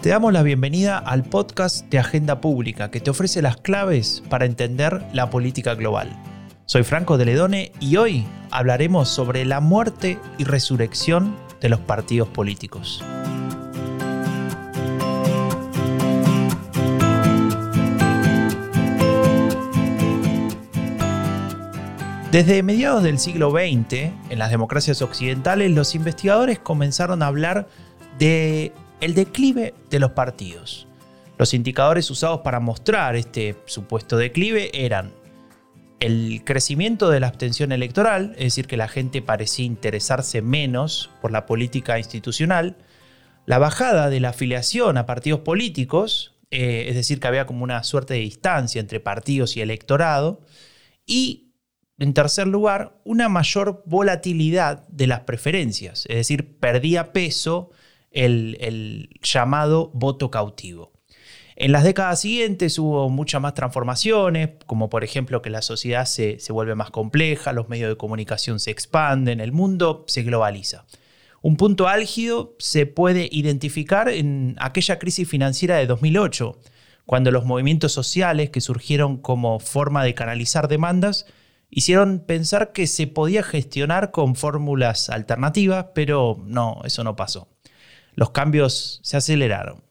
Te damos la bienvenida al podcast de Agenda Pública que te ofrece las claves para entender la política global. Soy Franco de Ledone y hoy hablaremos sobre la muerte y resurrección de los partidos políticos. Desde mediados del siglo XX, en las democracias occidentales, los investigadores comenzaron a hablar de el declive de los partidos. Los indicadores usados para mostrar este supuesto declive eran el crecimiento de la abstención electoral, es decir, que la gente parecía interesarse menos por la política institucional, la bajada de la afiliación a partidos políticos, eh, es decir, que había como una suerte de distancia entre partidos y electorado, y en tercer lugar, una mayor volatilidad de las preferencias, es decir, perdía peso el llamado voto cautivo. En las décadas siguientes hubo muchas más transformaciones, como por ejemplo que la sociedad se, vuelve más compleja, los medios de comunicación se expanden, el mundo se globaliza. Un punto álgido se puede identificar en aquella crisis financiera de 2008, cuando los movimientos sociales que surgieron como forma de canalizar demandas hicieron pensar que se podía gestionar con fórmulas alternativas, pero no, eso no pasó. Los cambios se aceleraron.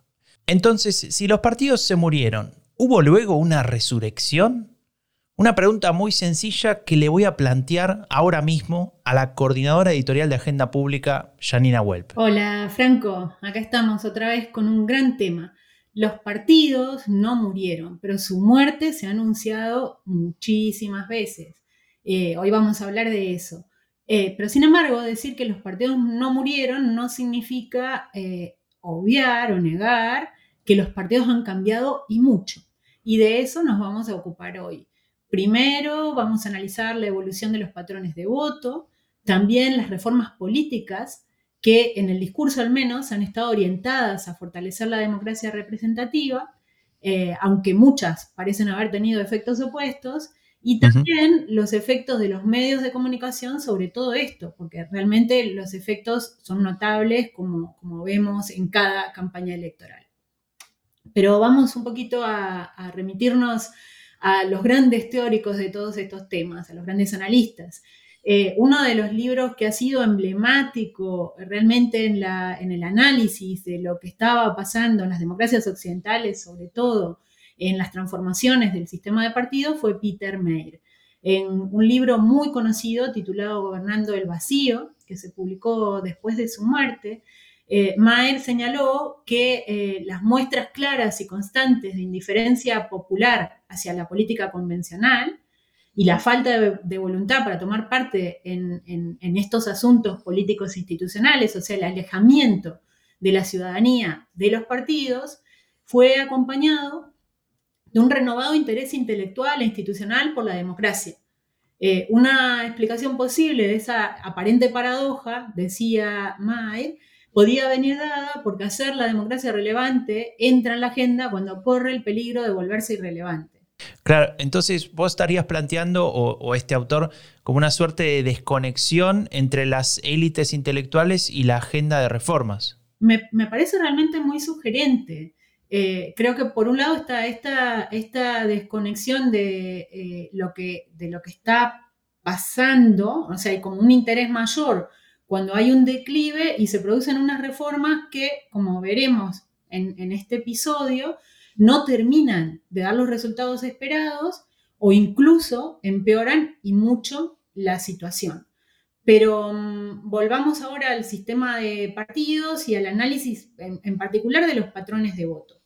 Entonces, si los partidos se murieron, ¿hubo luego una resurrección? Una pregunta muy sencilla que le voy a plantear ahora mismo a la coordinadora editorial de Agenda Pública, Janina Welp. Hola, Franco. Acá estamos otra vez con un gran tema. Los partidos no murieron, pero su muerte se ha anunciado muchísimas veces. Eh, hoy vamos a hablar de eso. Eh, pero sin embargo, decir que los partidos no murieron no significa eh, obviar o negar que los partidos han cambiado y mucho. Y de eso nos vamos a ocupar hoy. Primero vamos a analizar la evolución de los patrones de voto, también las reformas políticas que en el discurso al menos han estado orientadas a fortalecer la democracia representativa, eh, aunque muchas parecen haber tenido efectos opuestos, y también los efectos de los medios de comunicación sobre todo esto, porque realmente los efectos son notables como, como vemos en cada campaña electoral. Pero vamos un poquito a, remitirnos a los grandes teóricos de todos estos temas, a los grandes analistas. Eh, uno de los libros que ha sido emblemático realmente en, en, el análisis de lo que estaba pasando en las democracias occidentales, sobre todo en las transformaciones del sistema de partidos, fue Peter Mayer. En un libro muy conocido titulado Gobernando el Vacío, que se publicó después de su muerte, eh, Maer señaló que eh, las muestras claras y constantes de indiferencia popular hacia la política convencional y la falta de, voluntad para tomar parte en, estos asuntos políticos institucionales, o sea, el alejamiento de la ciudadanía de los partidos, fue acompañado de un renovado interés intelectual e institucional por la democracia. Eh, una explicación posible de esa aparente paradoja, decía Maer, podía venir dada porque hacer la democracia relevante entra en la agenda cuando corre el peligro de volverse irrelevante. Claro, entonces vos estarías planteando, o, este autor, como una suerte de desconexión entre las élites intelectuales y la agenda de reformas. Me, parece realmente muy sugerente. Eh, creo que por un lado está esta, esta desconexión de, eh, lo que, de lo que está pasando, o sea, hay como un interés mayor cuando hay un declive y se producen unas reformas que, como veremos en, este episodio, no terminan de dar los resultados esperados o incluso empeoran y mucho la situación. Pero mm, volvamos ahora al sistema de partidos y al análisis en, particular de los patrones de voto.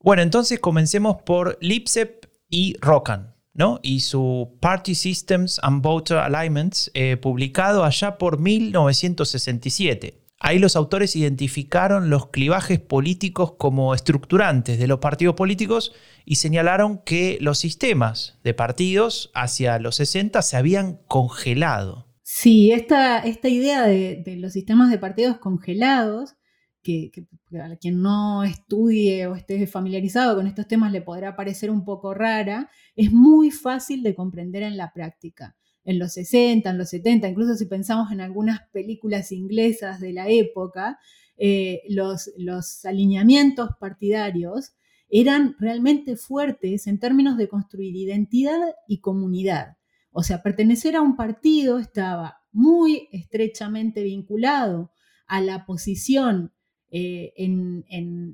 Bueno, entonces comencemos por Lipsep y Rocan y su Party Systems and Voter Alignments, eh, publicado allá por 1967. Ahí los autores identificaron los clivajes políticos como estructurantes de los partidos políticos y señalaron que los sistemas de partidos hacia los 60 se habían congelado. Sí, esta, esta idea de, los sistemas de partidos congelados que, a quien no estudie o esté familiarizado con estos temas le podrá parecer un poco rara, es muy fácil de comprender en la práctica. en los 60, en los 70, incluso si pensamos en algunas películas inglesas de la época, eh, los, los alineamientos partidarios eran realmente fuertes en términos de construir identidad y comunidad. O sea, pertenecer a un partido estaba muy estrechamente vinculado a la posición eh, en,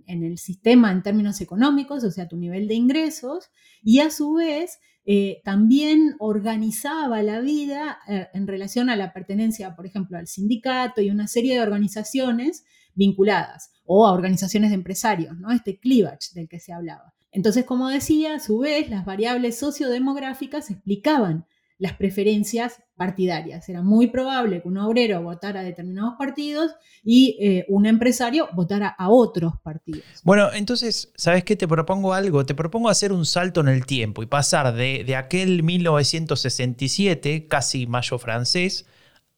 el sistema en términos económicos, o sea, tu nivel de ingresos, y a su vez eh, también organizaba la vida eh, en relación a la pertenencia, por ejemplo, al sindicato y una serie de organizaciones vinculadas, o a organizaciones de empresarios, ¿no? Este cleavage del que se hablaba. Entonces, como decía, a su vez, las variables sociodemográficas explicaban las preferencias partidarias. Era muy probable que un obrero votara a determinados partidos y eh, un empresario votara a otros partidos. Bueno, entonces, ¿sabes qué? Te propongo algo. Te propongo hacer un salto en el tiempo y pasar de, de aquel 1967, casi mayo francés,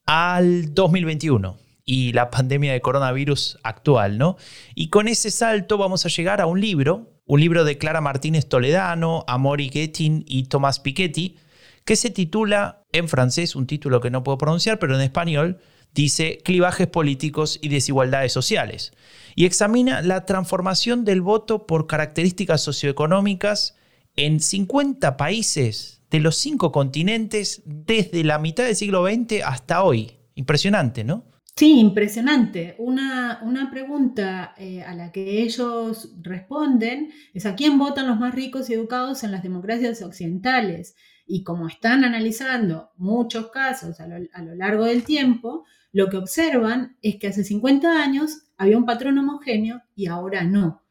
al 2021 y la pandemia de coronavirus actual, ¿no? Y con ese salto vamos a llegar a un libro, un libro de Clara Martínez Toledano, Amori Gettin y Tomás Piketty, que se titula en francés, un título que no puedo pronunciar, pero en español dice Clivajes políticos y desigualdades sociales, y examina la transformación del voto por características socioeconómicas en 50 países de los cinco continentes desde la mitad del siglo XX hasta hoy. Impresionante, ¿no? Sí, impresionante. Una, pregunta eh, a la que ellos responden es a quién votan los más ricos y educados en las democracias occidentales. Y como están analizando muchos casos a lo, largo del tiempo, lo que observan es que hace 50 años había un patrón homogéneo y ahora no.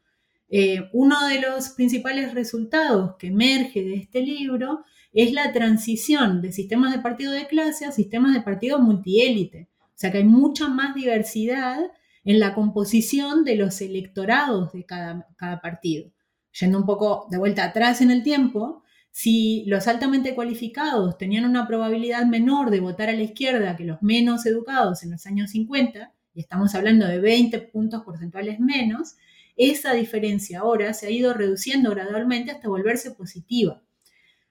Eh, uno de los principales resultados que emerge de este libro es la transición de sistemas de partido de clase a sistemas de partido multiélite. O sea que hay mucha más diversidad en la composición de los electorados de cada, cada partido. Yendo un poco de vuelta atrás en el tiempo, si los altamente cualificados tenían una probabilidad menor de votar a la izquierda que los menos educados en los años 50, y estamos hablando de 20 puntos porcentuales menos, esa diferencia ahora se ha ido reduciendo gradualmente hasta volverse positiva.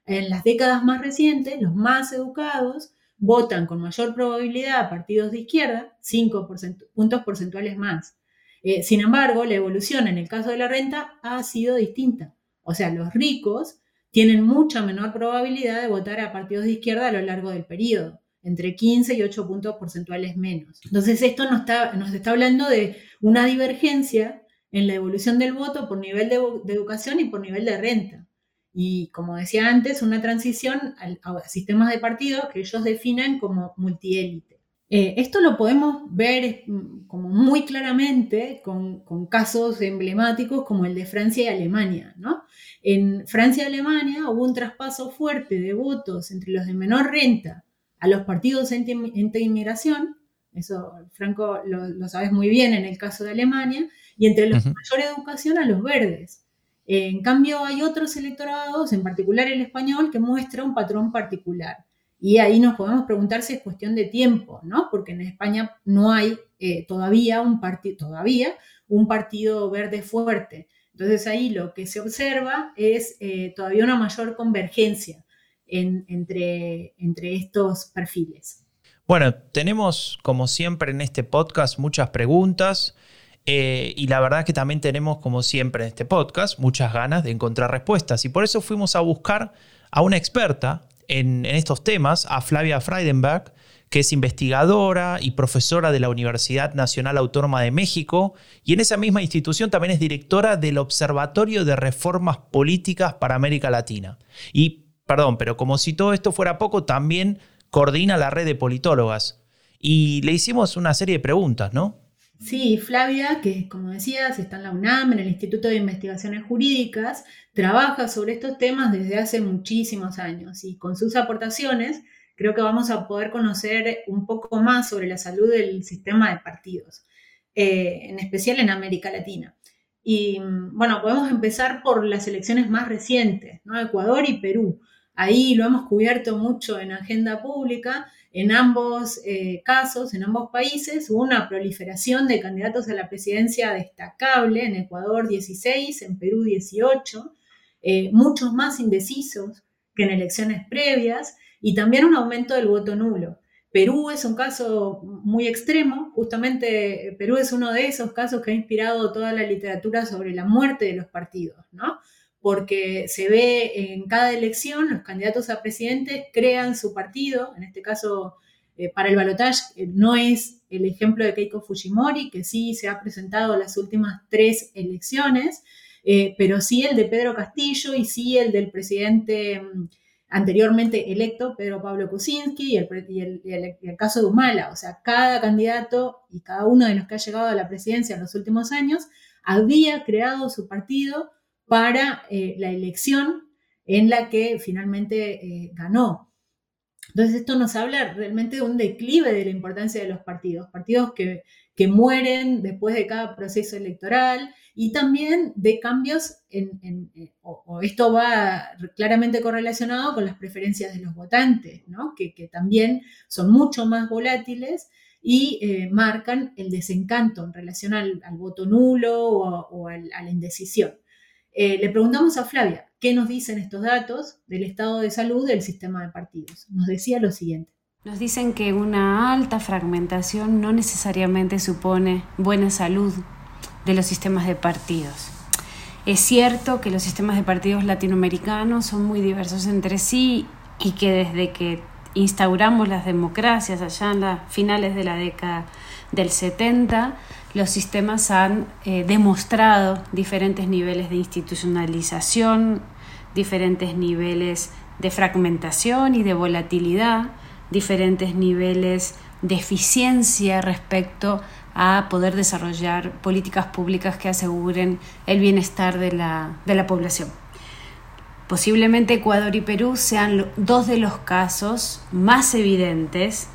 En las décadas más recientes, los más educados votan con mayor probabilidad a partidos de izquierda, 5 puntos porcentuales más. Eh, sin embargo, la evolución en el caso de la renta ha sido distinta. O sea, los ricos tienen mucha menor probabilidad de votar a partidos de izquierda a lo largo del periodo, entre 15 y 8 puntos porcentuales menos. Entonces esto nos está, nos está hablando de una divergencia en la evolución del voto por nivel de, educación y por nivel de renta. Y como decía antes, una transición a, sistemas de partidos que ellos definen como multiélite. Eh, esto lo podemos ver mm, como muy claramente con, con, casos emblemáticos como el de Francia y Alemania. ¿no? En Francia y Alemania hubo un traspaso fuerte de votos entre los de menor renta a los partidos anti-inmigración, eso Franco lo, sabes muy bien en el caso de Alemania, y entre los de mayor educación a los verdes. En cambio, hay otros electorados, en particular el español, que muestra un patrón particular. Y ahí nos podemos preguntar si es cuestión de tiempo, ¿no? Porque en España no hay eh, todavía, un todavía un partido verde fuerte. Entonces ahí lo que se observa es eh, todavía una mayor convergencia entre, entre estos perfiles. Bueno, tenemos como siempre en este podcast muchas preguntas. Eh, y la verdad que también tenemos, como siempre en este podcast, muchas ganas de encontrar respuestas. Y por eso fuimos a buscar a una experta en, estos temas a Flavia Freidenberg, que es investigadora y profesora de la Universidad Nacional Autónoma de México, y en esa misma institución también es directora del Observatorio de Reformas Políticas para América Latina. Y, perdón, pero como si todo esto fuera poco, también coordina la red de politólogas. Y le hicimos una serie de preguntas, ¿no? Sí, Flavia, que como decías, está en la UNAM, en el Instituto de Investigaciones Jurídicas, trabaja sobre estos temas desde hace muchísimos años y con sus aportaciones creo que vamos a poder conocer un poco más sobre la salud del sistema de partidos, eh, en especial en América Latina. Y bueno, podemos empezar por las elecciones más recientes. Ecuador y Perú. Ahí lo hemos cubierto mucho en agenda pública en ambos eh, casos, en ambos países, hubo una proliferación de candidatos a la presidencia destacable, en Ecuador 16, en Perú 18, eh, muchos más indecisos que en elecciones previas, y también un aumento del voto nulo. Perú es un caso muy extremo, justamente Perú es uno de esos casos que ha inspirado toda la literatura sobre la muerte de los partidos, ¿no? Porque se ve en cada elección, los candidatos a presidente crean su partido, en este caso eh, para el balotaje eh, no es el ejemplo de Keiko Fujimori, que sí se ha presentado en las últimas tres elecciones, eh, pero sí el de Pedro Castillo y sí el del presidente mm, anteriormente electo, Pedro Pablo Kuczynski, y el, caso de Humala. O sea, cada candidato y cada uno de los que ha llegado a la presidencia en los últimos años había creado su partido para eh, la elección en la que finalmente eh, ganó. Entonces esto nos habla realmente de un declive de la importancia de los partidos, partidos que, que mueren después de cada proceso electoral, y también de cambios en, o, esto va claramente correlacionado con las preferencias de los votantes, ¿no? que, también son mucho más volátiles y eh, marcan el desencanto en relación al, voto nulo o, a la indecisión. Eh, le preguntamos a Flavia, ¿qué nos dicen estos datos del estado de salud del sistema de partidos? Nos decía lo siguiente. Nos dicen que una alta fragmentación no necesariamente supone buena salud de los sistemas de partidos. Es cierto que los sistemas de partidos latinoamericanos son muy diversos entre sí y que desde que instauramos las democracias allá en las finales de la década del 70, los sistemas han eh, demostrado diferentes niveles de institucionalización, diferentes niveles de fragmentación y de volatilidad, diferentes niveles de eficiencia respecto a poder desarrollar políticas públicas que aseguren el bienestar de la, de la población. Posiblemente Ecuador y Perú sean dos de los casos más evidentes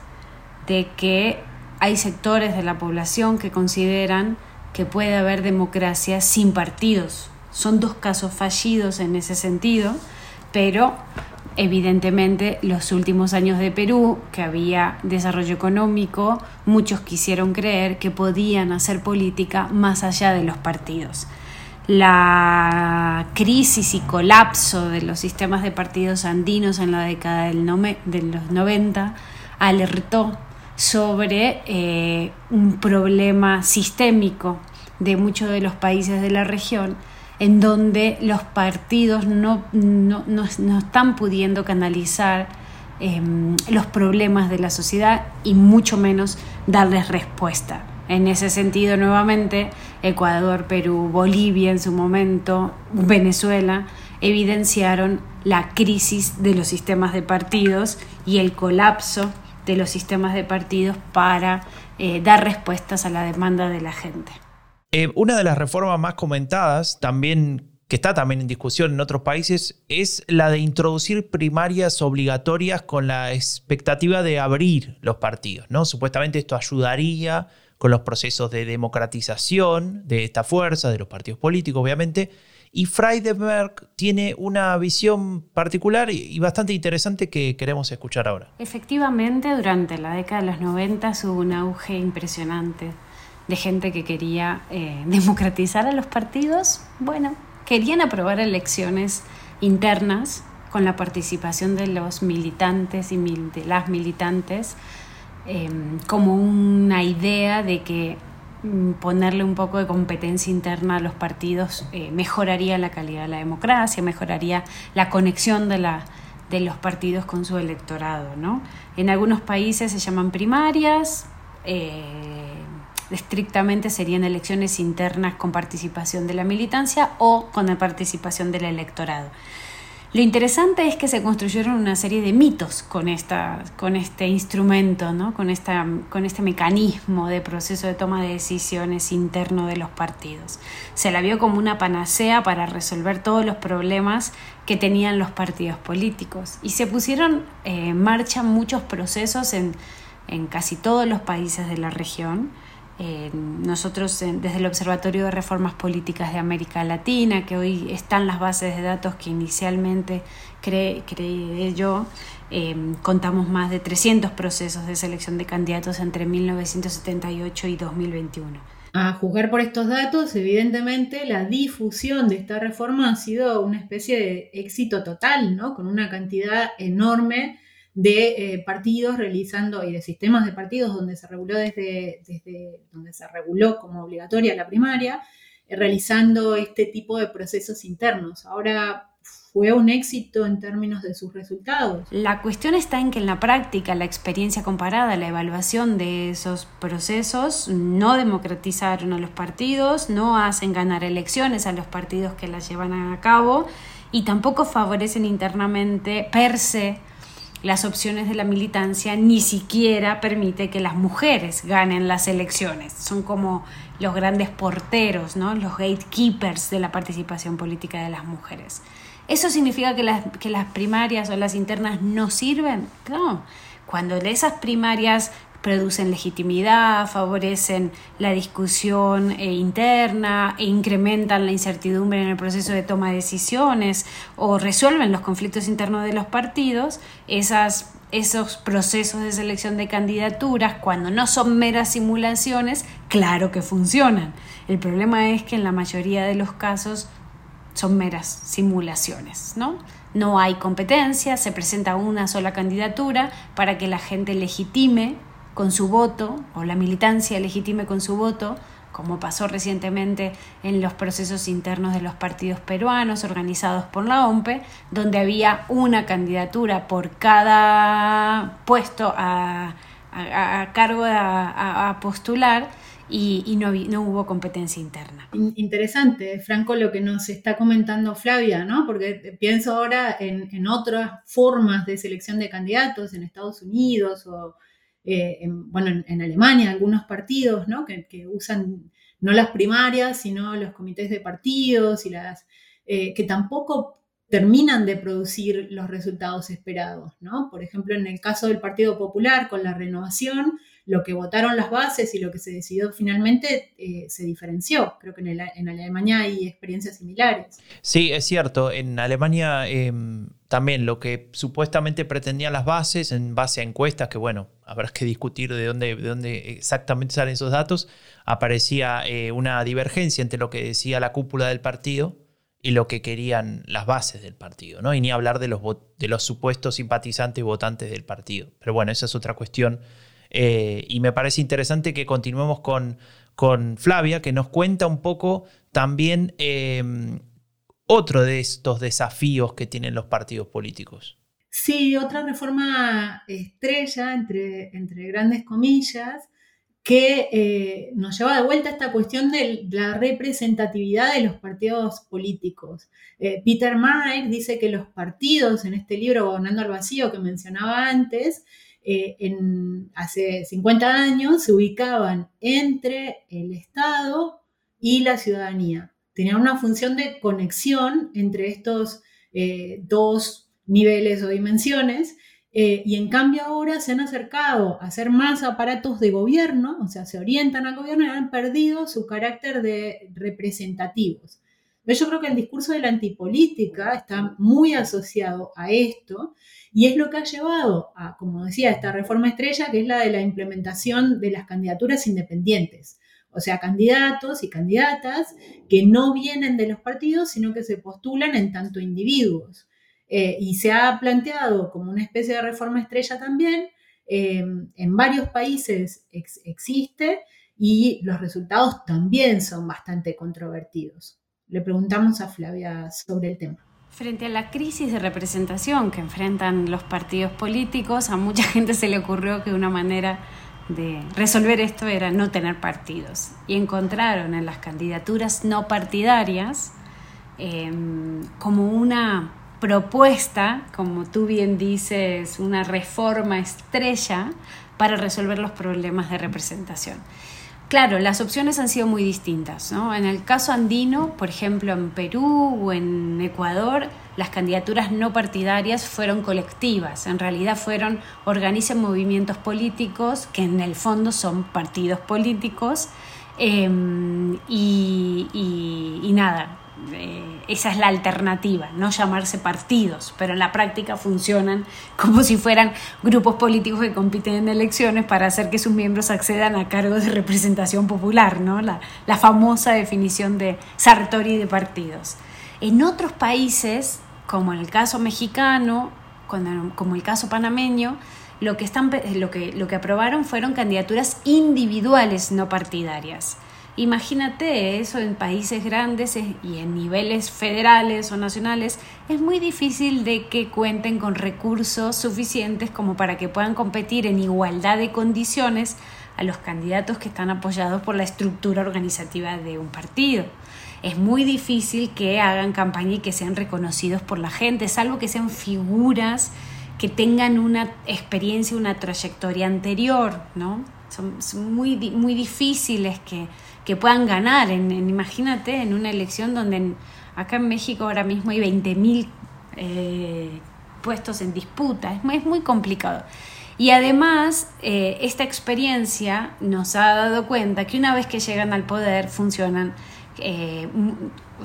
de que hay sectores de la población que consideran que puede haber democracia sin partidos. Son dos casos fallidos en ese sentido, pero Evidentemente, los últimos años de Perú, que había desarrollo económico, muchos quisieron creer que podían hacer política más allá de los partidos. La crisis y colapso de los sistemas de partidos andinos en la década de los 90 alertó sobre eh, un problema sistémico de muchos de los países de la región en donde los partidos no, están pudiendo canalizar em, los problemas de la sociedad y mucho menos darles respuesta. En ese sentido, nuevamente, Ecuador, Perú, Bolivia en su momento, Venezuela, evidenciaron la crisis de los sistemas de partidos y el colapso de los sistemas de partidos para eh, dar respuestas a la demanda de la gente. Eh, una de las reformas más comentadas, también que está también en discusión en otros países, es la de introducir primarias obligatorias con la expectativa de abrir los partidos. ¿no? Supuestamente esto ayudaría con los procesos de democratización de esta fuerza, de los partidos políticos, obviamente. Y Freidenberg tiene una visión particular y bastante interesante que queremos escuchar ahora. Efectivamente, durante la década de los 90 hubo un auge impresionante de gente que quería eh, democratizar a los partidos. Bueno, querían aprobar elecciones internas con la participación de los militantes y de las militantes em, como una idea de que ponerle un poco de competencia interna a los partidos eh, mejoraría la calidad de la democracia, mejoraría la conexión de, la, de los partidos con su electorado. ¿no? En algunos países se llaman primarias, eh, estrictamente serían elecciones internas con participación de la militancia o con la participación del electorado. Lo interesante es que se construyeron una serie de mitos con, esta, con este instrumento, ¿no? con, esta, con este mecanismo de proceso de toma de decisiones interno de los partidos. Se la vio como una panacea para resolver todos los problemas que tenían los partidos políticos y se pusieron eh, en marcha muchos procesos en, en casi todos los países de la región eh, nosotros desde el Observatorio de Reformas Políticas de América Latina, que hoy están las bases de datos que inicialmente creé, yo, eh, contamos más de 300 procesos de selección de candidatos entre 1978 y 2021. A juzgar por estos datos, evidentemente la difusión de esta reforma ha sido una especie de éxito total, ¿no? con una cantidad enorme de eh, partidos realizando y de sistemas de partidos donde se reguló desde, desde donde se reguló como obligatoria la primaria, eh, realizando este tipo de procesos internos. Ahora fue un éxito en términos de sus resultados. La cuestión está en que en la práctica la experiencia comparada, la evaluación de esos procesos no democratizaron a los partidos, no hacen ganar elecciones a los partidos que las llevan a cabo y tampoco favorecen internamente per se las opciones de la militancia, ni siquiera permite que las mujeres ganen las elecciones. Son como los grandes porteros, ¿no? los gatekeepers de la participación política de las mujeres. ¿Eso significa que las, que las primarias o las internas no sirven? No. Cuando esas primarias producen legitimidad, favorecen la discusión eh, interna e incrementan la incertidumbre en el proceso de toma de decisiones o resuelven los conflictos internos de los partidos, esas, esos procesos de selección de candidaturas, cuando no son meras simulaciones, claro que funcionan. El problema es que en la mayoría de los casos son meras simulaciones, ¿no? No hay competencia, se presenta una sola candidatura para que la gente legitime con su voto o la militancia legitime con su voto, como pasó recientemente en los procesos internos de los partidos peruanos organizados por la OMPE, donde había una candidatura por cada puesto a, cargo a postular y, no, no, hubo competencia interna. Interesante, Franco, lo que nos está comentando Flavia, ¿no? Porque pienso ahora en, otras formas de selección de candidatos en Estados Unidos o, eh, en, bueno, en, Alemania, algunos partidos, ¿no? Que, usan no las primarias, sino los comités de partidos y las eh, que tampoco terminan de producir los resultados esperados, ¿no? Por ejemplo, en el caso del Partido Popular con la renovación, lo que votaron las bases y lo que se decidió finalmente eh, se diferenció. Creo que en, Alemania hay experiencias similares. Sí, es cierto. En Alemania em, también lo que supuestamente pretendían las bases en base a encuestas, que bueno, habrá que discutir de dónde, de dónde exactamente salen esos datos, aparecía eh, una divergencia entre lo que decía la cúpula del partido y lo que querían las bases del partido, ¿no? Y ni hablar de los, de los supuestos simpatizantes y votantes del partido. Pero bueno, esa es otra cuestión eh, y me parece interesante que continuemos con, con, Flavia, que nos cuenta un poco también em, otro de estos desafíos que tienen los partidos políticos. Sí, otra reforma estrella, entre, grandes comillas, que eh, nos lleva de vuelta a esta cuestión de la representatividad de los partidos políticos. Eh, Peter Mayer dice que los partidos, en este libro Gobernando al Vacío que mencionaba antes, eh, hace 50 años se ubicaban entre el Estado y la ciudadanía. Tenían una función de conexión entre estos eh, dos niveles o dimensiones eh, y en cambio ahora se han acercado a ser más aparatos de gobierno, o sea, se orientan al gobierno y han perdido su carácter de representativos. Yo creo que el discurso de la antipolítica está muy asociado a esto y es lo que ha llevado a, como decía, esta reforma estrella, que es la de la implementación de las candidaturas independientes. O sea, candidatos y candidatas que no vienen de los partidos, sino que se postulan en tanto individuos. Eh, y se ha planteado como una especie de reforma estrella también. Eh, en varios países existe y los resultados también son bastante controvertidos. Le preguntamos a Flavia sobre el tema. Frente a la crisis de representación que enfrentan los partidos políticos, a mucha gente se le ocurrió que una manera de resolver esto era no tener partidos. Y encontraron en las candidaturas no partidarias em, como una propuesta, como tú bien dices, una reforma estrella para resolver los problemas de representación. Claro, las opciones han sido muy distintas. ¿no? En el caso andino, por ejemplo, en Perú o en Ecuador, las candidaturas no partidarias fueron colectivas. En realidad fueron, organizan movimientos políticos que en el fondo son partidos políticos. Em, y, nada, eh, esa es la alternativa, no llamarse partidos, pero en la práctica funcionan como si fueran grupos políticos que compiten en elecciones para hacer que sus miembros accedan a cargos de representación popular, ¿no? la, la famosa definición de Sartori de partidos. En otros países, como en el caso mexicano, como el caso panameño, lo que, están, lo, que, lo que aprobaron fueron candidaturas individuales, no partidarias. Imagínate eso en países grandes y en niveles federales o nacionales, es muy difícil de que cuenten con recursos suficientes como para que puedan competir en igualdad de condiciones a los candidatos que están apoyados por la estructura organizativa de un partido. Es muy difícil que hagan campaña y que sean reconocidos por la gente, salvo que sean figuras que tengan una experiencia, una trayectoria anterior, ¿no? Son, muy, muy difíciles que, que puedan ganar. En, imagínate en una elección donde acá en México ahora mismo hay 20.000 eh, puestos en disputa. Es, muy complicado. Y además, eh, esta experiencia nos ha dado cuenta que una vez que llegan al poder funcionan eh,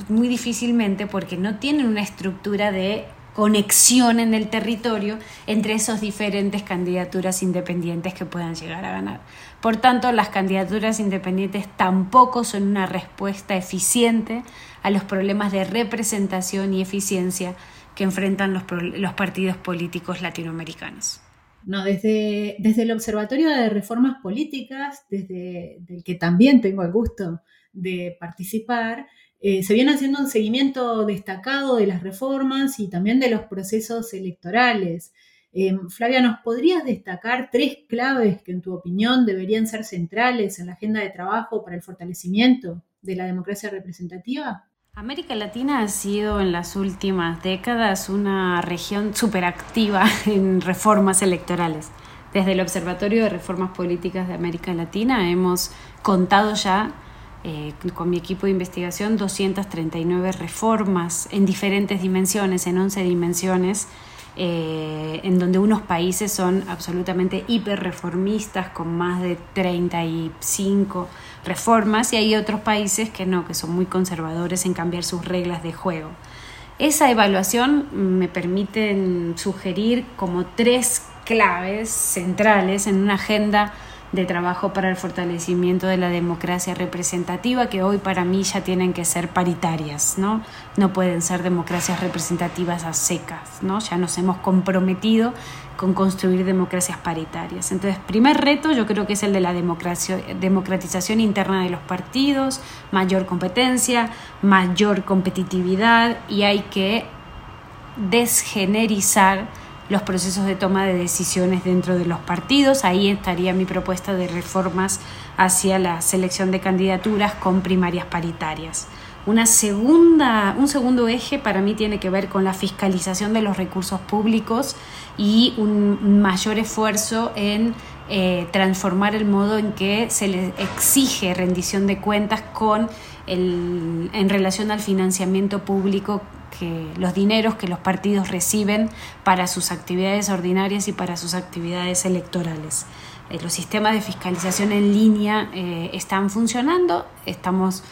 muy difícilmente porque no tienen una estructura de conexión en el territorio entre esas diferentes candidaturas independientes que puedan llegar a ganar. Por tanto, las candidaturas independientes tampoco son una respuesta eficiente a los problemas de representación y eficiencia que enfrentan los, los partidos políticos latinoamericanos. No, desde, desde el Observatorio de Reformas Políticas, desde el que también tengo el gusto de participar, eh, se viene haciendo un seguimiento destacado de las reformas y también de los procesos electorales. Eh, Flavia, ¿nos podrías destacar tres claves que en tu opinión deberían ser centrales en la agenda de trabajo para el fortalecimiento de la democracia representativa? América Latina ha sido en las últimas décadas una región superactiva en reformas electorales. Desde el Observatorio de Reformas Políticas de América Latina hemos contado ya eh, con mi equipo de investigación 239 reformas en diferentes dimensiones, en 11 dimensiones, eh, en donde unos países son absolutamente hiperreformistas con más de 35 reformas y hay otros países que no, que son muy conservadores en cambiar sus reglas de juego. Esa evaluación me permite sugerir como tres claves centrales en una agenda de trabajo para el fortalecimiento de la democracia representativa, que hoy para mí ya tienen que ser paritarias, ¿no? No pueden ser democracias representativas a secas, ¿no? Ya nos hemos comprometido con construir democracias paritarias. Entonces, primer reto yo creo que es el de la democracia, democratización interna de los partidos, mayor competencia, mayor competitividad y hay que desgenerizar los procesos de toma de decisiones dentro de los partidos. Ahí estaría mi propuesta de reformas hacia la selección de candidaturas con primarias paritarias. Una segunda, un segundo eje para mí tiene que ver con la fiscalización de los recursos públicos y un mayor esfuerzo en eh, transformar el modo en que se les exige rendición de cuentas con el, en relación al financiamiento público los dineros que los partidos reciben para sus actividades ordinarias y para sus actividades electorales. Eh, los sistemas de fiscalización en línea eh, están funcionando, estamos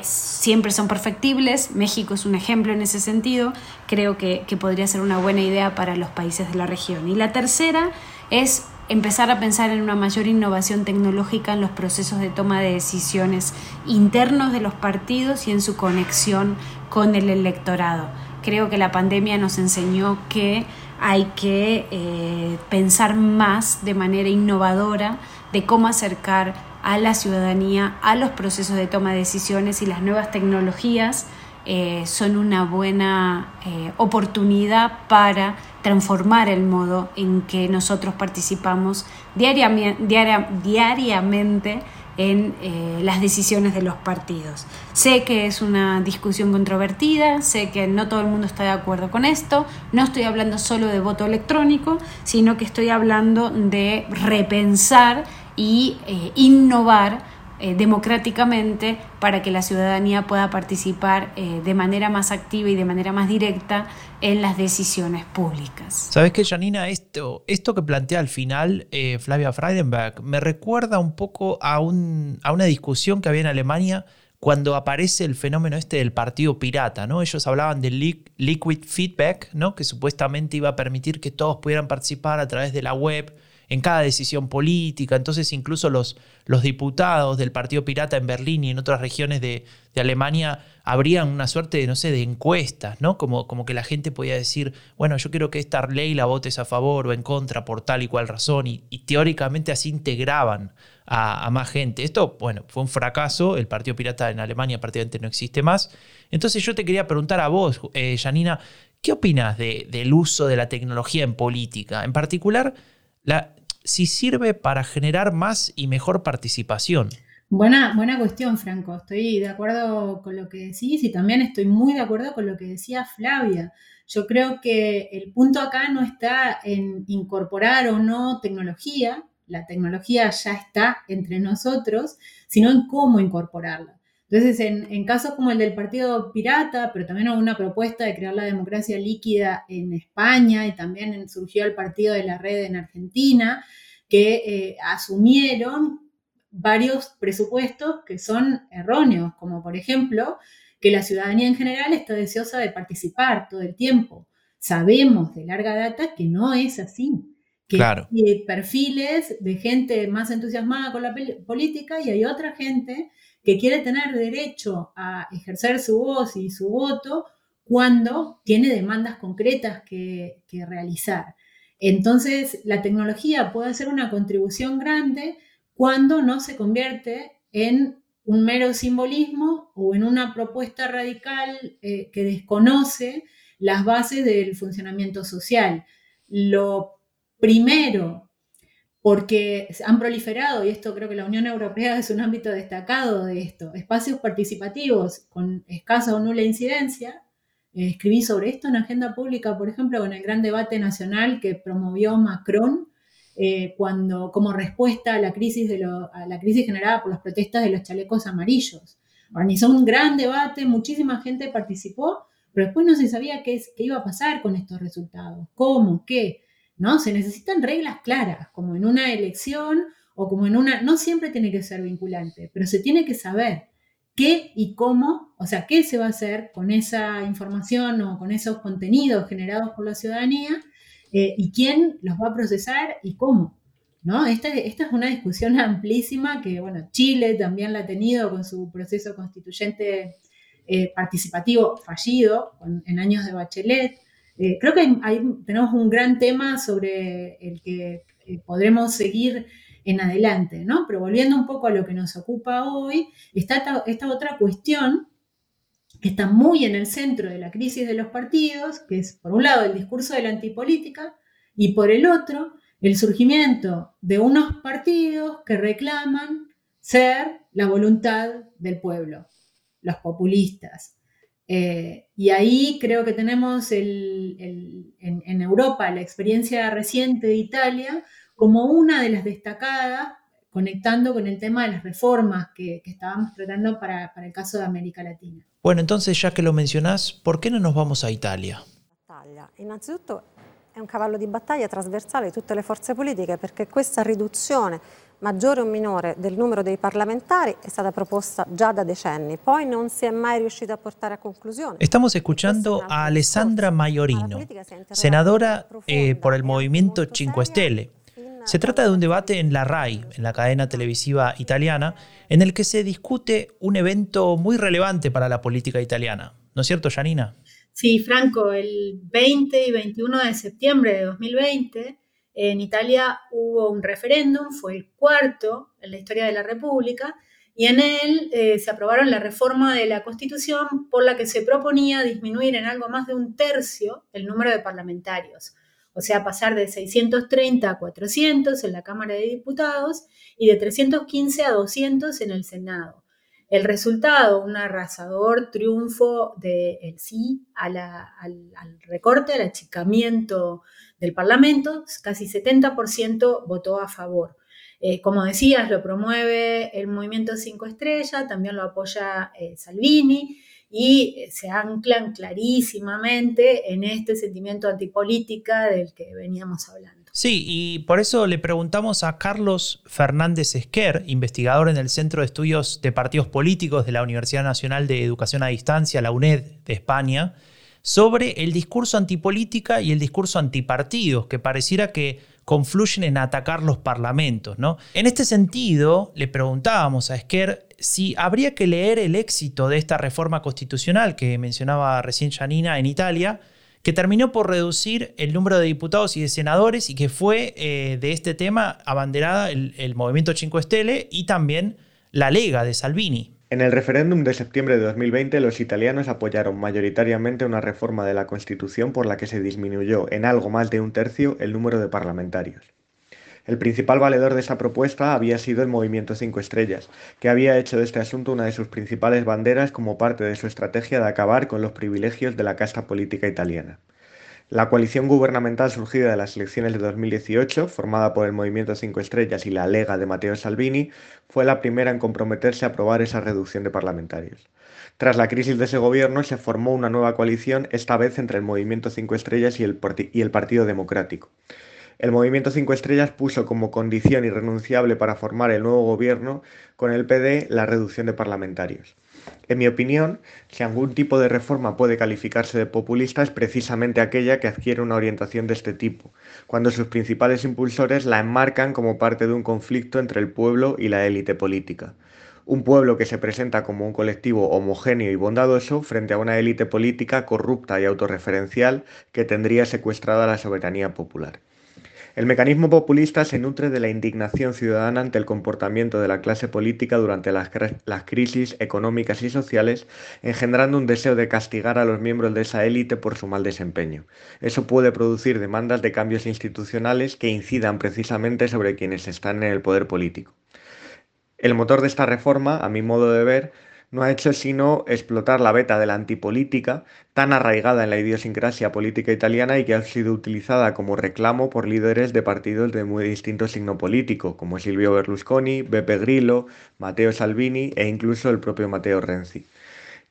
siempre son perfectibles, México es un ejemplo en ese sentido, creo que, que podría ser una buena idea para los países de la región. Y la tercera es empezar a pensar en una mayor innovación tecnológica en los procesos de toma de decisiones internos de los partidos y en su conexión con el electorado. Creo que la pandemia nos enseñó que hay que eh, pensar más de manera innovadora de cómo acercar a la ciudadanía a los procesos de toma de decisiones y las nuevas tecnologías eh, son una buena eh, oportunidad para transformar el modo en que nosotros participamos diariamente, diariamente en eh, las decisiones de los partidos. Sé que es una discusión controvertida, sé que no todo el mundo está de acuerdo con esto, no estoy hablando solo de voto electrónico, sino que estoy hablando de repensar y innovar eh, democráticamente para que la ciudadanía pueda participar eh, de manera más activa y de manera más directa en las decisiones públicas. Sabes que, Janina, esto, esto que plantea al final eh, Flavia Freidenberg me recuerda un poco a, un, a una discusión que había en Alemania cuando aparece el fenómeno este del partido pirata, ¿no? Ellos hablaban del liquid feedback, ¿no? Que supuestamente iba a permitir que todos pudieran participar a través de la web en cada decisión política. Entonces incluso los, los diputados del Partido Pirata en Berlín y en otras regiones de, Alemania habrían una suerte de, no sé, de encuestas, ¿no? Como, como que la gente podía decir, bueno, yo quiero que esta ley la votes a favor o en contra por tal y cual razón. Y, teóricamente así integraban a, más gente. Esto, bueno, fue un fracaso. El Partido Pirata en Alemania prácticamente no existe más. Entonces yo te quería preguntar a vos, eh, Janina, ¿qué opinas del uso de la tecnología en política? En particular, la, si sirve para generar más y mejor participación. Buena, buena cuestión, Franco. Estoy de acuerdo con lo que decís y también estoy muy de acuerdo con lo que decía Flavia. Yo creo que el punto acá no está en incorporar o no tecnología, la tecnología ya está entre nosotros, sino en cómo incorporarla. Entonces, en, casos como el del Partido Pirata, pero también hubo una propuesta de crear la democracia líquida en España y también surgió el Partido de la Red en Argentina, que eh, asumieron varios presupuestos que son erróneos, como por ejemplo que la ciudadanía en general está deseosa de participar todo el tiempo. Sabemos de larga data que no es así que hay perfiles de gente más entusiasmada con la política y hay otra gente que quiere tener derecho a ejercer su voz y su voto cuando tiene demandas concretas que, realizar. Entonces, la tecnología puede ser una contribución grande cuando no se convierte en un mero simbolismo o en una propuesta radical eh, que desconoce las bases del funcionamiento social. Lo primero porque han proliferado, y esto creo que la Unión Europea es un ámbito destacado de esto, espacios participativos con escasa o nula incidencia. Eh, escribí sobre esto en Agenda Pública, por ejemplo, con el gran debate nacional que promovió Macron eh, cuando, como respuesta a la, crisis generada por las protestas de los chalecos amarillos. Organizó un gran debate, muchísima gente participó, pero después no se sabía qué, qué iba a pasar con estos resultados, cómo, qué. ¿No? Se necesitan reglas claras, como en una elección o como en una, no siempre tiene que ser vinculante, pero se tiene que saber qué y cómo, o sea, qué se va a hacer con esa información o con esos contenidos generados por la ciudadanía eh, y quién los va a procesar y cómo. ¿no? Esta, esta, es una discusión amplísima que, bueno, Chile también la ha tenido con su proceso constituyente eh, participativo fallido en años de Bachelet. Eh, creo que ahí tenemos un gran tema sobre el que eh, podremos seguir en adelante, ¿no? Pero volviendo un poco a lo que nos ocupa hoy, está esta, otra cuestión que está muy en el centro de la crisis de los partidos, que es por un lado el discurso de la antipolítica y por el otro el surgimiento de unos partidos que reclaman ser la voluntad del pueblo, los populistas. Eh, y ahí creo que tenemos en, Europa la experiencia reciente de Italia como una de las destacadas, conectando con el tema de las reformas que, estábamos tratando para, para, el caso de América Latina. Bueno, entonces ya que lo mencionás, ¿por qué no nos vamos a Italia? Innanzitutto è un cavallo di battaglia trasversale di tutte le forze politiche perché questa riduzione maggiore o minore del numero dei parlamentari è stata proposta già da decenni, poi non si è mai riuscito a portare a conclusione. Estamos escuchando a Alessandra Maiorino, senadora eh, por el movimiento Cinque Stelle. Se trata de un debate en la RAI, en la cadena televisiva italiana, en el que se discute un evento muy relevante para la política italiana. ¿No es cierto, Janina? Sí, Franco, el 20 y 21 de septiembre de 2020 en Italia hubo un referéndum, fue el cuarto en la historia de la República, y en él eh, se aprobaron la reforma de la Constitución por la que se proponía disminuir en algo más de un tercio el número de parlamentarios, o sea, pasar de 630 a 400 en la Cámara de Diputados y de 315 a 200 en el Senado. El resultado, un arrasador triunfo del sí al, recorte, al achicamiento del Parlamento, casi 70% votó a favor. Eh, como decías, lo promueve el Movimiento Cinco Estrellas, también lo apoya eh, Salvini y eh, se anclan clarísimamente en este sentimiento antipolítica del que veníamos hablando. Sí, y por eso le preguntamos a Carlos Fernández Esquer, investigador en el Centro de Estudios de Partidos Políticos de la Universidad Nacional de Educación a Distancia, la UNED de España, sobre el discurso antipolítica y el discurso antipartidos, que pareciera que confluyen en atacar los parlamentos. ¿no? En este sentido, le preguntábamos a Esquer si habría que leer el éxito de esta reforma constitucional que mencionaba recién Janina en Italia, que terminó por reducir el número de diputados y de senadores y que fue eh, de este tema abanderada el, movimiento Cinque Stelle y también la Lega de Salvini. En el referéndum de septiembre de 2020, los italianos apoyaron mayoritariamente una reforma de la Constitución por la que se disminuyó en algo más de un tercio el número de parlamentarios. El principal valedor de esa propuesta había sido el Movimiento Cinco Estrellas, que había hecho de este asunto una de sus principales banderas como parte de su estrategia de acabar con los privilegios de la casta política italiana. La coalición gubernamental surgida de las elecciones de 2018, formada por el Movimiento Cinco Estrellas y la Lega de Matteo Salvini, fue la primera en comprometerse a aprobar esa reducción de parlamentarios. Tras la crisis de ese gobierno se formó una nueva coalición, esta vez entre el Movimiento Cinco Estrellas y el, y el Partido Democrático. El Movimiento Cinco Estrellas puso como condición irrenunciable para formar el nuevo gobierno con el PD la reducción de parlamentarios. En mi opinión, si algún tipo de reforma puede calificarse de populista es precisamente aquella que adquiere una orientación de este tipo, cuando sus principales impulsores la enmarcan como parte de un conflicto entre el pueblo y la élite política. Un pueblo que se presenta como un colectivo homogéneo y bondadoso frente a una élite política corrupta y autorreferencial que tendría secuestrada la soberanía popular. El mecanismo populista se nutre de la indignación ciudadana ante el comportamiento de la clase política durante las, crisis económicas y sociales, engendrando un deseo de castigar a los miembros de esa élite por su mal desempeño. Eso puede producir demandas de cambios institucionales que incidan precisamente sobre quienes están en el poder político. El motor de esta reforma, a mi modo de ver, no ha hecho sino explotar la beta de la antipolítica, tan arraigada en la idiosincrasia política italiana y que ha sido utilizada como reclamo por líderes de partidos de muy distinto signo político, como Silvio Berlusconi, Beppe Grillo, Matteo Salvini e incluso el propio Matteo Renzi.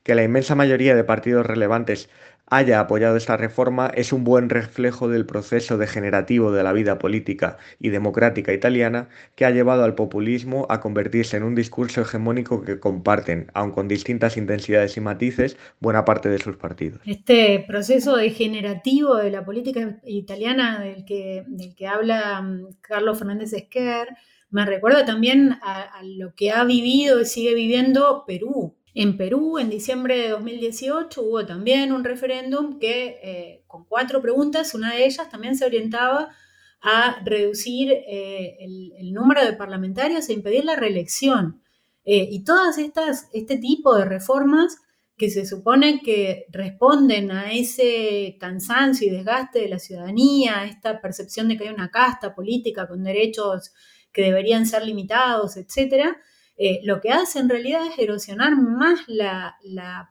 Que la inmensa mayoría de partidos relevantes haya apoyado esta reforma es un buen reflejo del proceso degenerativo de la vida política y democrática italiana que ha llevado al populismo a convertirse en un discurso hegemónico que comparten, aun con distintas intensidades y matices, buena parte de sus partidos. Este proceso degenerativo de la política italiana del que, habla mm, Carlos Fernández Esquer me recuerda también a lo que ha vivido y sigue viviendo Perú en Perú, en diciembre de 2018, hubo también un referéndum que, eh, con cuatro preguntas, una de ellas también se orientaba a reducir eh, el, número de parlamentarios e impedir la reelección. Eh, y todas estas, este tipo de reformas que se supone que responden a ese cansancio y desgaste de la ciudadanía, a esta percepción de que hay una casta política con derechos que deberían ser limitados, etcétera, eh, lo que hace en realidad es erosionar más la,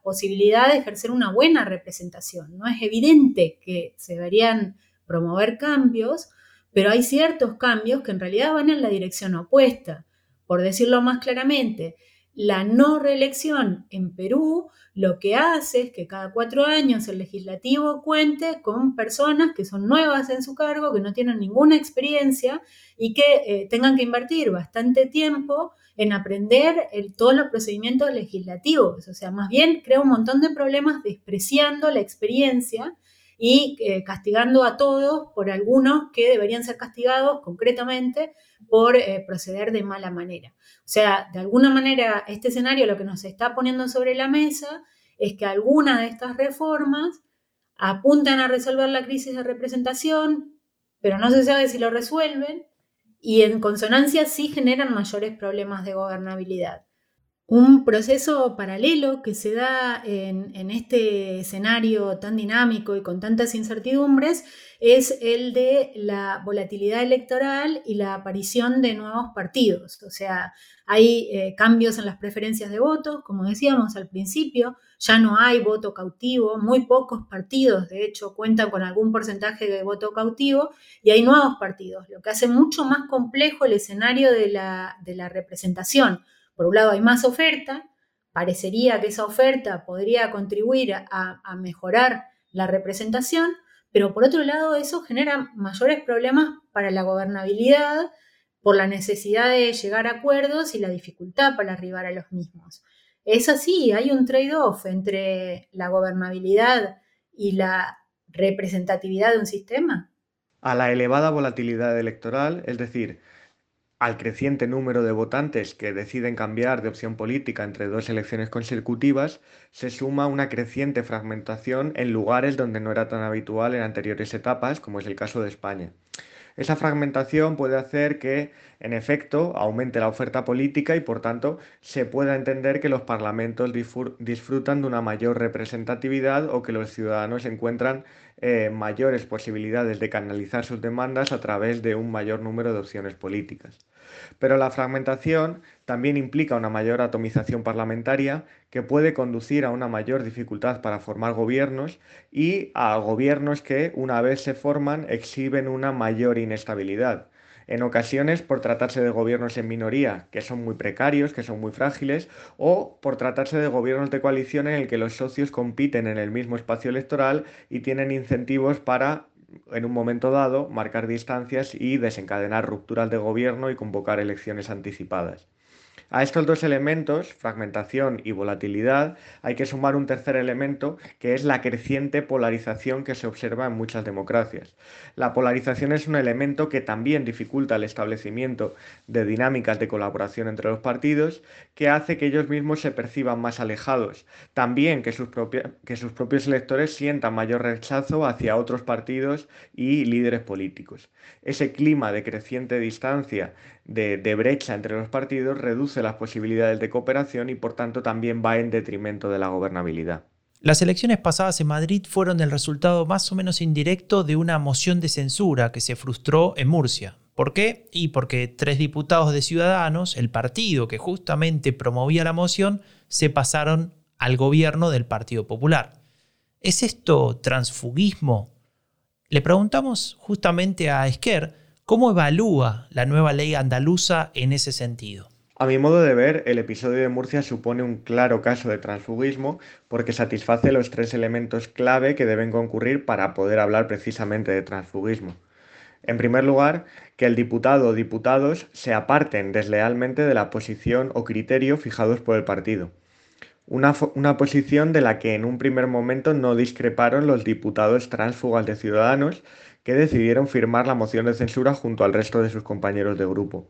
posibilidad de ejercer una buena representación. ¿no? Es evidente que se deberían promover cambios, pero hay ciertos cambios que en realidad van en la dirección opuesta. Por decirlo más claramente, la no reelección en Perú lo que hace es que cada cuatro años el legislativo cuente con personas que son nuevas en su cargo, que no tienen ninguna experiencia y que eh, tengan que invertir bastante tiempo en aprender todos los procedimientos legislativos. O sea, más bien crea un montón de problemas despreciando la experiencia y eh, castigando a todos por algunos que deberían ser castigados concretamente por eh, proceder de mala manera. O sea, de alguna manera este escenario lo que nos está poniendo sobre la mesa es que algunas de estas reformas apuntan a resolver la crisis de representación, pero no se sabe si lo resuelven, y en consonancia sí generan mayores problemas de gobernabilidad. Un proceso paralelo que se da en, este escenario tan dinámico y con tantas incertidumbres es el de la volatilidad electoral y la aparición de nuevos partidos. O sea, hay eh, cambios en las preferencias de votos, como decíamos al principio, ya no hay voto cautivo, muy pocos partidos, de hecho, cuentan con algún porcentaje de voto cautivo y hay nuevos partidos, lo que hace mucho más complejo el escenario de la, representación. Por un lado hay más oferta, parecería que esa oferta podría contribuir a, mejorar la representación, pero por otro lado eso genera mayores problemas para la gobernabilidad por la necesidad de llegar a acuerdos y la dificultad para arribar a los mismos. Es así, hay un trade-off entre la gobernabilidad y la representatividad de un sistema. a la elevada volatilidad electoral, es decir, al creciente número de votantes que deciden cambiar de opción política entre dos elecciones consecutivas, se suma una creciente fragmentación en lugares donde no era tan habitual en anteriores etapas, como es el caso de España. Esa fragmentación puede hacer que, en efecto, aumente la oferta política y, por tanto, se pueda entender que los parlamentos disfrutan de una mayor representatividad o que los ciudadanos encuentran eh, mayores posibilidades de canalizar sus demandas a través de un mayor número de opciones políticas. Pero la fragmentación también implica una mayor atomización parlamentaria que puede conducir a una mayor dificultad para formar gobiernos y a gobiernos que, una vez se forman, exhiben una mayor inestabilidad. En ocasiones por tratarse de gobiernos en minoría, que son muy precarios, que son muy frágiles, o por tratarse de gobiernos de coalición en el que los socios compiten en el mismo espacio electoral y tienen incentivos para en un momento dado, marcar distancias y desencadenar rupturas de gobierno y convocar elecciones anticipadas. A estos dos elementos, fragmentación y volatilidad, hay que sumar un tercer elemento que es la creciente polarización que se observa en muchas democracias. La polarización es un elemento que también dificulta el establecimiento de dinámicas de colaboración entre los partidos, que hace que ellos mismos se perciban más alejados, también que sus, propios electores sientan mayor rechazo hacia otros partidos y líderes políticos. Ese clima de creciente distancia de, brecha entre los partidos reduce las posibilidades de cooperación y por tanto también va en detrimento de la gobernabilidad. Las elecciones pasadas en Madrid fueron el resultado más o menos indirecto de una moción de censura que se frustró en Murcia. ¿Por qué? Y porque tres diputados de Ciudadanos, el partido que justamente promovía la moción, se pasaron al gobierno del Partido Popular. ¿Es esto transfugismo? Le preguntamos justamente a Esquer ¿Cómo evalúa la nueva ley andaluza en ese sentido? A mi modo de ver, el episodio de Murcia supone un claro caso de transfugismo porque satisface los tres elementos clave que deben concurrir para poder hablar precisamente de transfugismo. En primer lugar, que el diputado o diputados se aparten deslealmente de la posición o criterio fijados por el partido. Una, una, posición de la que en un primer momento no discreparon los diputados transfugas de Ciudadanos, que decidieron firmar la moción de censura junto al resto de sus compañeros de grupo.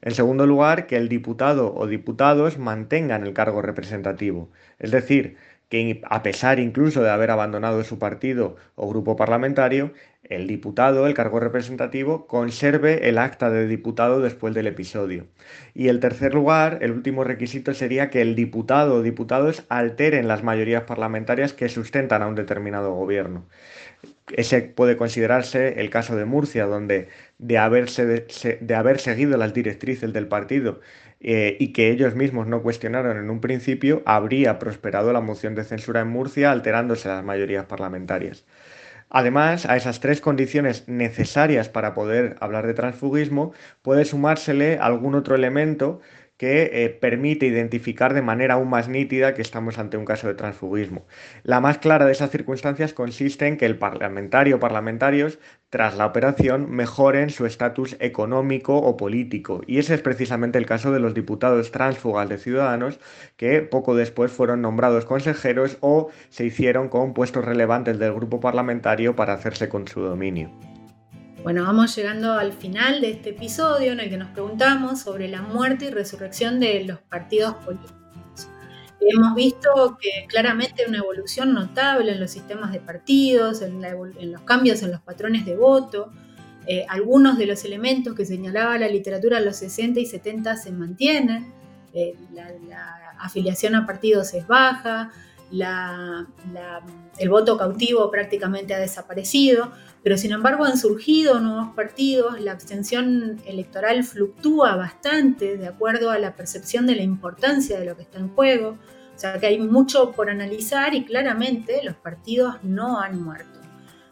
En segundo lugar, que el diputado o diputados mantengan el cargo representativo, es decir, que a pesar incluso de haber abandonado su partido o grupo parlamentario, el diputado, el cargo representativo, conserve el acta de diputado después del episodio. Y el tercer lugar, el último requisito sería que el diputado o diputados alteren las mayorías parlamentarias que sustentan a un determinado gobierno. Ese puede considerarse el caso de Murcia, donde de, haberse, de, haber seguido las directrices del partido eh, y que ellos mismos no cuestionaron en un principio, habría prosperado la moción de censura en Murcia, alterándose las mayorías parlamentarias. Además, a esas tres condiciones necesarias para poder hablar de transfugismo, puede sumársele algún otro elemento que eh, permite identificar de manera aún más nítida que estamos ante un caso de transfugismo. La más clara de esas circunstancias consiste en que el parlamentario o parlamentarios, tras la operación, mejoren su estatus económico o político. Y ese es precisamente el caso de los diputados transfugas de Ciudadanos, que poco después fueron nombrados consejeros o se hicieron con puestos relevantes del grupo parlamentario para hacerse con su dominio. Bueno, vamos llegando al final de este episodio en el que nos preguntamos sobre la muerte y resurrección de los partidos políticos. Hemos visto que claramente una evolución notable en los sistemas de partidos, en, los cambios en los patrones de voto. Eh, algunos de los elementos que señalaba la literatura en los 60 y 70 se mantienen. Eh, la afiliación a partidos es baja, el voto cautivo prácticamente ha desaparecido, pero sin embargo han surgido nuevos partidos, la abstención electoral fluctúa bastante de acuerdo a la percepción de la importancia de lo que está en juego, o sea que hay mucho por analizar y claramente los partidos no han muerto.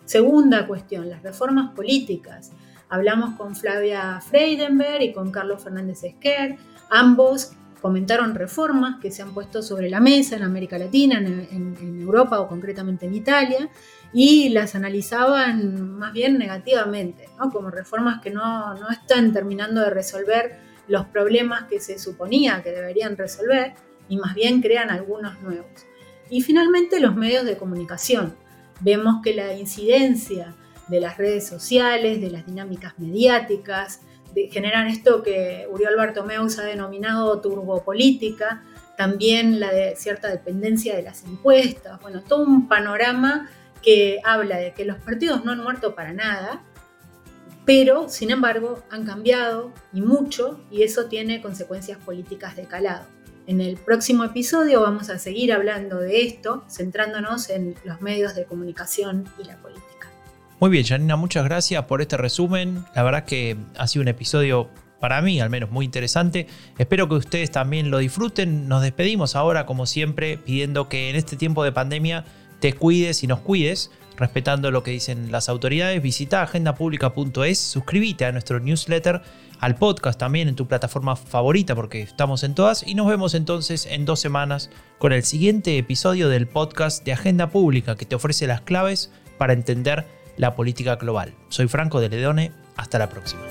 Segunda cuestión, las reformas políticas. Hablamos con Flavia Freidenberg y con Carlos Fernández Esquer, ambos comentaron reformas que se han puesto sobre la mesa en América Latina, en, Europa o concretamente en Italia, y las analizaban más bien negativamente, como reformas que no, no están terminando de resolver los problemas que se suponía que deberían resolver y más bien crean algunos nuevos. Y finalmente los medios de comunicación. Vemos que la incidencia de las redes sociales, de las dinámicas mediáticas, generan esto que Uriol Bartomeus ha denominado turbopolítica, también la de cierta dependencia de las encuestas, bueno, todo un panorama que habla de que los partidos no han muerto para nada, pero sin embargo han cambiado y mucho y eso tiene consecuencias políticas de calado. En el próximo episodio vamos a seguir hablando de esto, centrándonos en los medios de comunicación y la política. Muy bien, Janina, muchas gracias por este resumen. La verdad que ha sido un episodio para mí al menos muy interesante. Espero que ustedes también lo disfruten. Nos despedimos ahora, como siempre, pidiendo que en este tiempo de pandemia te cuides y nos cuides, respetando lo que dicen las autoridades. Visita agendapublica.es, suscríbete a nuestro newsletter, al podcast también en tu plataforma favorita, porque estamos en todas. Y nos vemos entonces en dos semanas con el siguiente episodio del podcast de Agenda Pública, que te ofrece las claves para entender la política global. Soy Franco de Ledone, hasta la próxima.